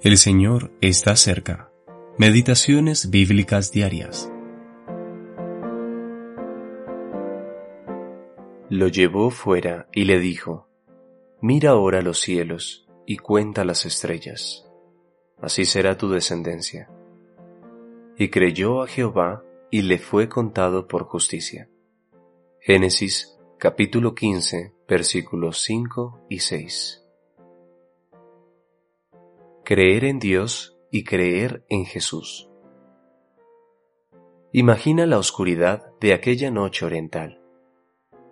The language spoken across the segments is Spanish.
El Señor está cerca. Meditaciones bíblicas diarias. Lo llevó fuera y le dijo, Mira ahora los cielos y cuenta las estrellas. Así será tu descendencia. Y creyó a Jehová y le fue contado por justicia. Génesis capítulo 15 versículos 5 y 6 creer en Dios y creer en Jesús. Imagina la oscuridad de aquella noche oriental,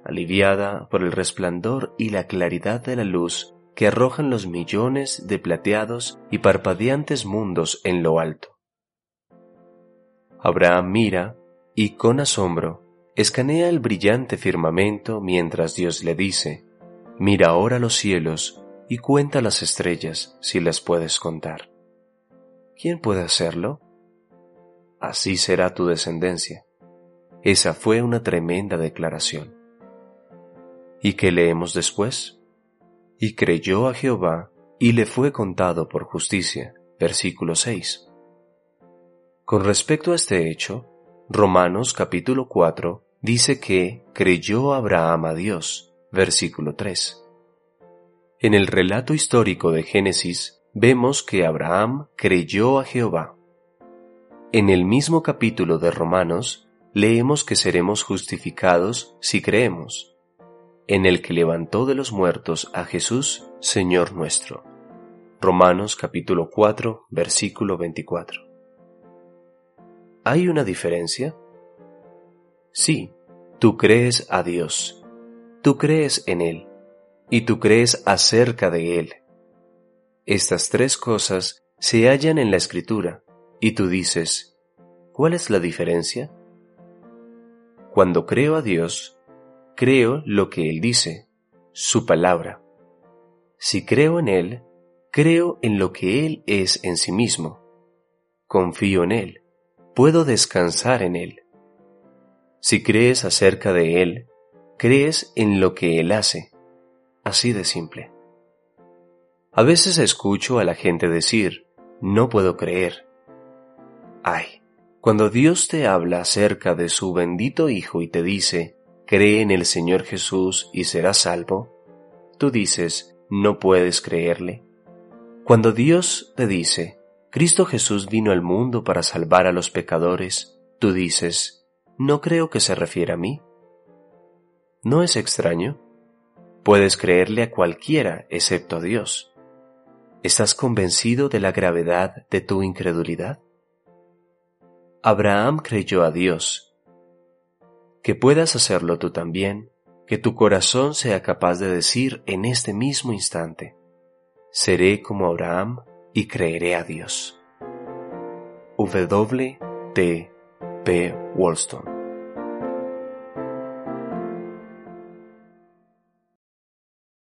aliviada por el resplandor y la claridad de la luz que arrojan los millones de plateados y parpadeantes mundos en lo alto. Abraham mira y con asombro escanea el brillante firmamento mientras Dios le dice, Mira ahora los cielos y cuenta las estrellas si las puedes contar. ¿Quién puede hacerlo? Así será tu descendencia. Esa fue una tremenda declaración. ¿Y qué leemos después? Y creyó a Jehová y le fue contado por justicia. Versículo 6. Con respecto a este hecho, Romanos capítulo 4 dice que creyó Abraham a Dios. Versículo 3 en el relato histórico de Génesis vemos que Abraham creyó a Jehová. En el mismo capítulo de Romanos leemos que seremos justificados si creemos, en el que levantó de los muertos a Jesús, Señor nuestro. Romanos capítulo 4, versículo 24. ¿Hay una diferencia? Sí, tú crees a Dios, tú crees en Él y tú crees acerca de Él. Estas tres cosas se hallan en la Escritura, y tú dices, ¿cuál es la diferencia? Cuando creo a Dios, creo lo que Él dice, su palabra. Si creo en Él, creo en lo que Él es en sí mismo. Confío en Él, puedo descansar en Él. Si crees acerca de Él, crees en lo que Él hace Así de simple. A veces escucho a la gente decir, no puedo creer. Ay, cuando Dios te habla acerca de su bendito Hijo y te dice, cree en el Señor Jesús y serás salvo, tú dices, no puedes creerle. Cuando Dios te dice, Cristo Jesús vino al mundo para salvar a los pecadores, tú dices, no creo que se refiera a mí. ¿No es extraño? Puedes creerle a cualquiera excepto a Dios. ¿Estás convencido de la gravedad de tu incredulidad? Abraham creyó a Dios. Que puedas hacerlo tú también, que tu corazón sea capaz de decir en este mismo instante, seré como Abraham y creeré a Dios. W. P. Wollstone